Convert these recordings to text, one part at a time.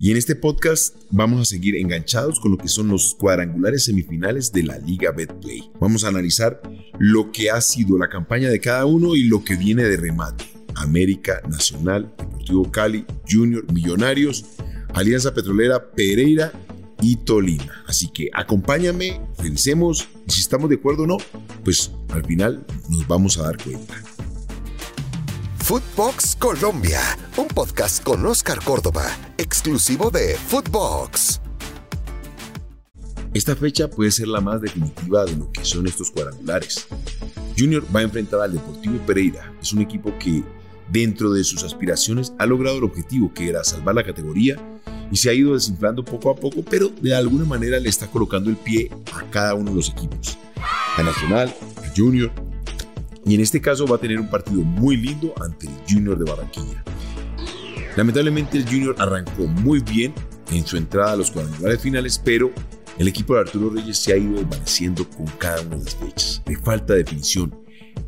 Y en este podcast vamos a seguir enganchados con lo que son los cuadrangulares semifinales de la Liga Betplay. Vamos a analizar lo que ha sido la campaña de cada uno y lo que viene de remate. América, Nacional, Deportivo Cali, Junior, Millonarios, Alianza Petrolera, Pereira y Tolima. Así que acompáñame, pensemos, si estamos de acuerdo o no, pues al final nos vamos a dar cuenta. Footbox Colombia, un podcast con Oscar Córdoba, exclusivo de Footbox. Esta fecha puede ser la más definitiva de lo que son estos cuadrangulares. Junior va a enfrentar al Deportivo Pereira. Es un equipo que, dentro de sus aspiraciones, ha logrado el objetivo que era salvar la categoría y se ha ido desinflando poco a poco, pero de alguna manera le está colocando el pie a cada uno de los equipos. A Nacional, a Junior, y en este caso va a tener un partido muy lindo ante el Junior de Barranquilla. Lamentablemente el Junior arrancó muy bien en su entrada a los cuadrangulares finales, pero el equipo de Arturo Reyes se ha ido desvaneciendo con cada una de las fechas, de falta de definición.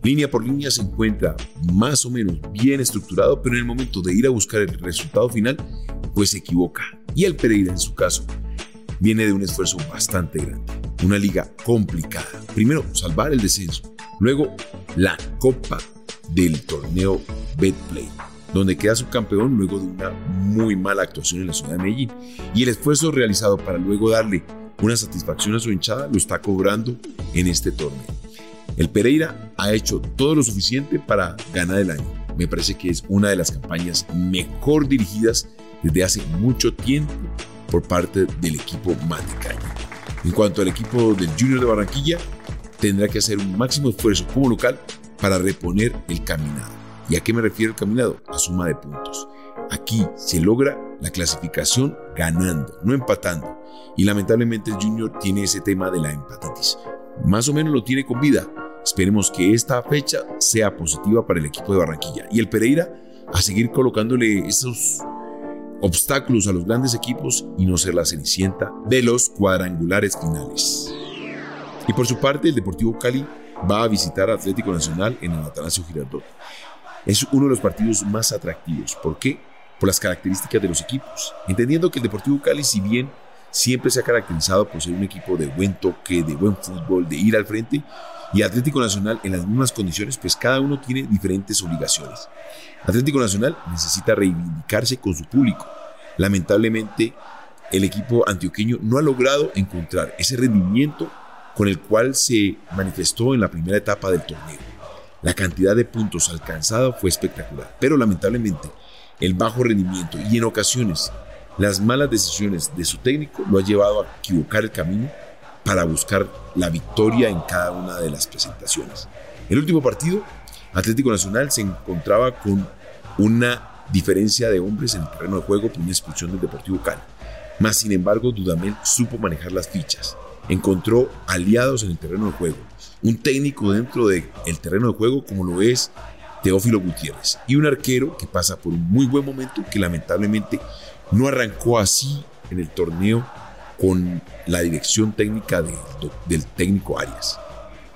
Línea por línea se encuentra más o menos bien estructurado, pero en el momento de ir a buscar el resultado final, pues se equivoca. Y el Pereira, en su caso, viene de un esfuerzo bastante grande. Una liga complicada. Primero, salvar el descenso. Luego, la Copa del torneo Betplay, donde queda subcampeón luego de una muy mala actuación en la ciudad de Medellín. Y el esfuerzo realizado para luego darle una satisfacción a su hinchada lo está cobrando en este torneo. El Pereira ha hecho todo lo suficiente para ganar el año. Me parece que es una de las campañas mejor dirigidas desde hace mucho tiempo por parte del equipo Matecaña. En cuanto al equipo del Junior de Barranquilla, tendrá que hacer un máximo esfuerzo como local para reponer el caminado. ¿Y a qué me refiero el caminado? A suma de puntos. Aquí se logra la clasificación ganando, no empatando. Y lamentablemente el Junior tiene ese tema de la empatitis. Más o menos lo tiene con vida. Esperemos que esta fecha sea positiva para el equipo de Barranquilla. Y el Pereira a seguir colocándole esos obstáculos a los grandes equipos y no ser la cenicienta de los cuadrangulares finales. Y por su parte, el Deportivo Cali va a visitar Atlético Nacional en el Atanasio Girardot. Es uno de los partidos más atractivos. ¿Por qué? Por las características de los equipos. Entendiendo que el Deportivo Cali, si bien siempre se ha caracterizado por ser un equipo de buen toque, de buen fútbol, de ir al frente, y Atlético Nacional en las mismas condiciones, pues cada uno tiene diferentes obligaciones. Atlético Nacional necesita reivindicarse con su público. Lamentablemente, el equipo antioqueño no ha logrado encontrar ese rendimiento con el cual se manifestó en la primera etapa del torneo. La cantidad de puntos alcanzada fue espectacular, pero lamentablemente el bajo rendimiento y en ocasiones las malas decisiones de su técnico lo ha llevado a equivocar el camino para buscar la victoria en cada una de las presentaciones. El último partido, Atlético Nacional se encontraba con una diferencia de hombres en el terreno de juego por una expulsión del Deportivo Cali. Más sin embargo, Dudamel supo manejar las fichas encontró aliados en el terreno de juego, un técnico dentro del terreno de juego como lo es Teófilo Gutiérrez y un arquero que pasa por un muy buen momento que lamentablemente no arrancó así en el torneo con la dirección técnica del técnico Arias.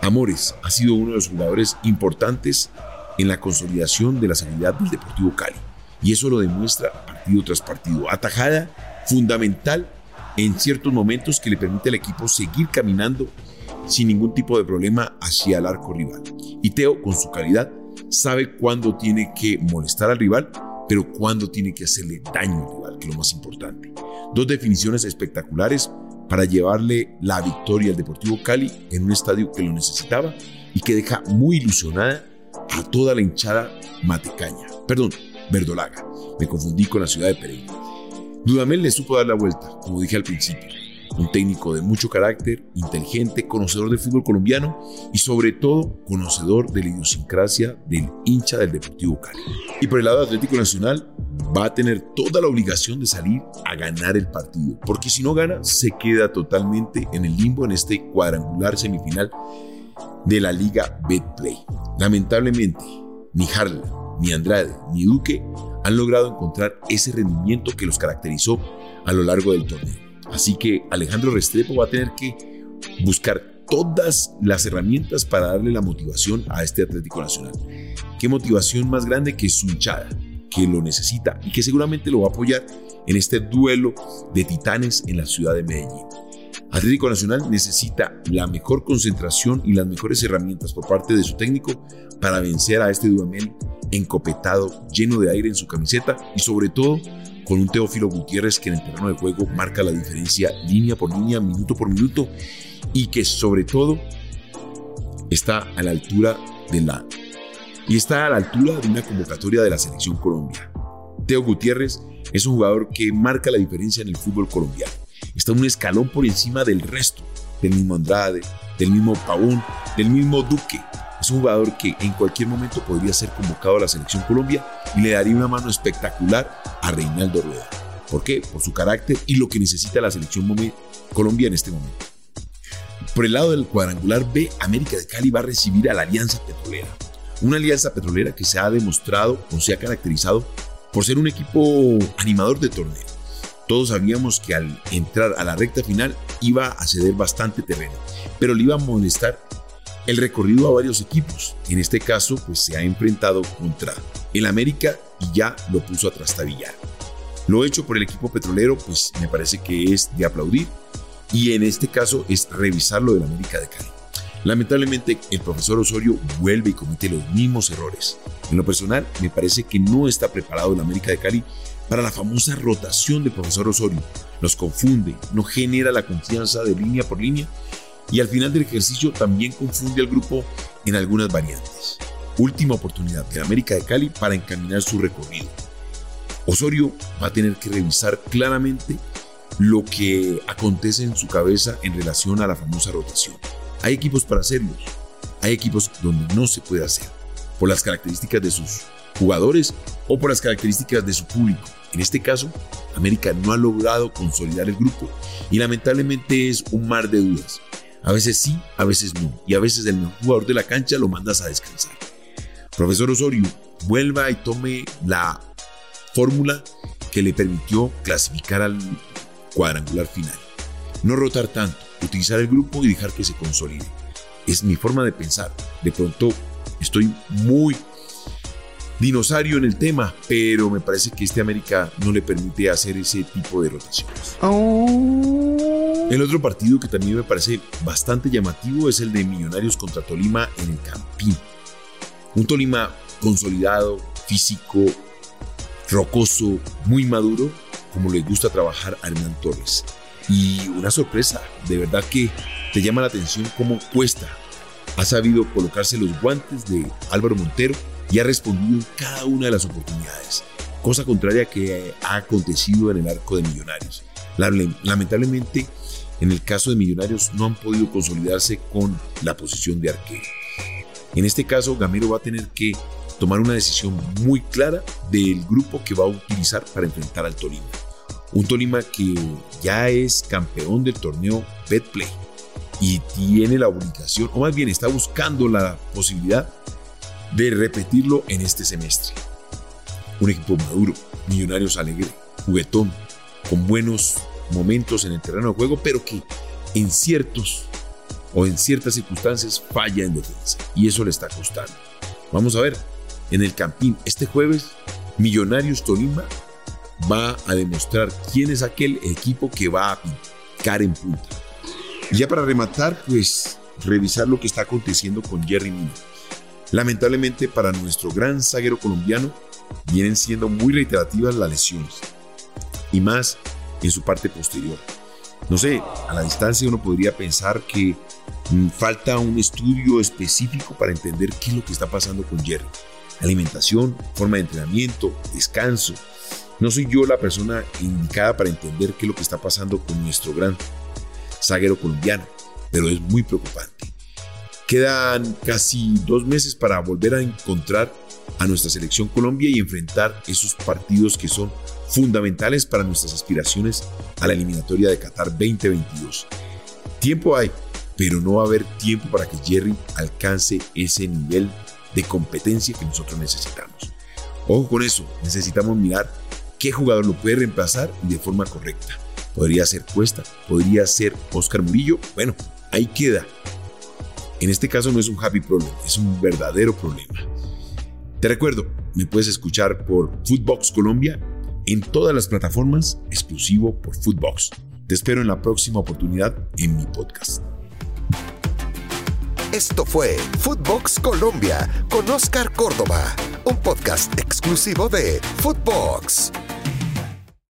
Amores ha sido uno de los jugadores importantes en la consolidación de la seguridad del Deportivo Cali y eso lo demuestra partido tras partido. Atajada fundamental en ciertos momentos que le permite al equipo seguir caminando sin ningún tipo de problema hacia el arco rival. Y Teo, con su calidad, sabe cuándo tiene que molestar al rival, pero cuándo tiene que hacerle daño al rival, que es lo más importante. Dos definiciones espectaculares para llevarle la victoria al Deportivo Cali en un estadio que lo necesitaba y que deja muy ilusionada a toda la hinchada matecaña. Perdón, verdolaga. Me confundí con la ciudad de Pereira. Dudamel le supo dar la vuelta, como dije al principio. Un técnico de mucho carácter, inteligente, conocedor del fútbol colombiano y sobre todo conocedor de la idiosincrasia del hincha del Deportivo Cali. Y por el lado Atlético Nacional va a tener toda la obligación de salir a ganar el partido, porque si no gana se queda totalmente en el limbo en este cuadrangular semifinal de la Liga Betplay. Lamentablemente, ni Harlan, ni Andrade, ni Duque han logrado encontrar ese rendimiento que los caracterizó a lo largo del torneo. Así que Alejandro Restrepo va a tener que buscar todas las herramientas para darle la motivación a este Atlético Nacional. ¿Qué motivación más grande que su hinchada, que lo necesita y que seguramente lo va a apoyar en este duelo de titanes en la ciudad de Medellín. Atlético Nacional necesita la mejor concentración y las mejores herramientas por parte de su técnico para vencer a este Dudamel encopetado, lleno de aire en su camiseta y sobre todo con un Teófilo Gutiérrez que en el terreno de juego marca la diferencia línea por línea, minuto por minuto y que sobre todo está a la altura de la y está a la altura de una convocatoria de la selección Colombia. Teo Gutiérrez es un jugador que marca la diferencia en el fútbol colombiano. Está un escalón por encima del resto, del mismo Andrade, del mismo Pavón, del mismo Duque. Es un jugador que en cualquier momento podría ser convocado a la selección Colombia y le daría una mano espectacular a Reinaldo Rueda. ¿Por qué? Por su carácter y lo que necesita la selección Colombia en este momento. Por el lado del cuadrangular B, América de Cali va a recibir a la Alianza Petrolera. Una alianza petrolera que se ha demostrado o se ha caracterizado por ser un equipo animador de torneo. Todos sabíamos que al entrar a la recta final iba a ceder bastante terreno, pero le iba a molestar el recorrido a varios equipos. En este caso, pues se ha enfrentado contra el América y ya lo puso a trastabillar. Lo hecho por el equipo petrolero, pues me parece que es de aplaudir y en este caso es revisar lo del América de Cali. Lamentablemente, el profesor Osorio vuelve y comete los mismos errores. En lo personal, me parece que no está preparado el América de Cali para la famosa rotación del profesor Osorio. Nos confunde, no genera la confianza de línea por línea y al final del ejercicio también confunde al grupo en algunas variantes. Última oportunidad de América de Cali para encaminar su recorrido. Osorio va a tener que revisar claramente lo que acontece en su cabeza en relación a la famosa rotación. Hay equipos para hacerlo, hay equipos donde no se puede hacer, por las características de sus jugadores o por las características de su público. En este caso, América no ha logrado consolidar el grupo y lamentablemente es un mar de dudas. A veces sí, a veces no, y a veces el mejor jugador de la cancha lo mandas a descansar. Profesor Osorio, vuelva y tome la fórmula que le permitió clasificar al cuadrangular final. No rotar tanto, utilizar el grupo y dejar que se consolide. Es mi forma de pensar. De pronto estoy muy dinosaurio en el tema, pero me parece que este América no le permite hacer ese tipo de rotaciones. Oh. El otro partido que también me parece bastante llamativo es el de Millonarios contra Tolima en el Campín. Un Tolima consolidado, físico, rocoso, muy maduro, como le gusta trabajar a Hernán Torres. Y una sorpresa, de verdad que te llama la atención cómo cuesta. Ha sabido colocarse los guantes de Álvaro Montero y ha respondido en cada una de las oportunidades, cosa contraria que ha acontecido en el arco de Millonarios. Lamentablemente, en el caso de Millonarios no han podido consolidarse con la posición de arquero. En este caso, Gamero va a tener que tomar una decisión muy clara del grupo que va a utilizar para enfrentar al Tolima. Un Tolima que ya es campeón del torneo Betplay y tiene la obligación, o más bien está buscando la posibilidad de repetirlo en este semestre. Un equipo maduro, Millonarios alegre, juguetón, con buenos momentos en el terreno de juego, pero que en ciertos o en ciertas circunstancias falla en defensa. Y eso le está costando. Vamos a ver, en el Campín este jueves, Millonarios Tolima va a demostrar quién es aquel equipo que va a picar en punta. Ya para rematar, pues revisar lo que está aconteciendo con Jerry Mina. Lamentablemente para nuestro gran zaguero colombiano vienen siendo muy reiterativas las lesiones y más en su parte posterior. No sé, a la distancia uno podría pensar que mm, falta un estudio específico para entender qué es lo que está pasando con Jerry. Alimentación, forma de entrenamiento, descanso, no soy yo la persona indicada para entender qué es lo que está pasando con nuestro gran zaguero colombiano, pero es muy preocupante. Quedan casi dos meses para volver a encontrar a nuestra selección Colombia y enfrentar esos partidos que son fundamentales para nuestras aspiraciones a la eliminatoria de Qatar 2022. Tiempo hay, pero no va a haber tiempo para que Jerry alcance ese nivel de competencia que nosotros necesitamos. Ojo con eso, necesitamos mirar qué jugador lo puede reemplazar de forma correcta. Podría ser Cuesta, podría ser Oscar Murillo. Bueno, ahí queda. En este caso no es un happy problem, es un verdadero problema. Te recuerdo, me puedes escuchar por Footbox Colombia, en todas las plataformas, exclusivo por Footbox. Te espero en la próxima oportunidad en mi podcast. Esto fue Footbox Colombia con Oscar Córdoba, un podcast exclusivo de Footbox.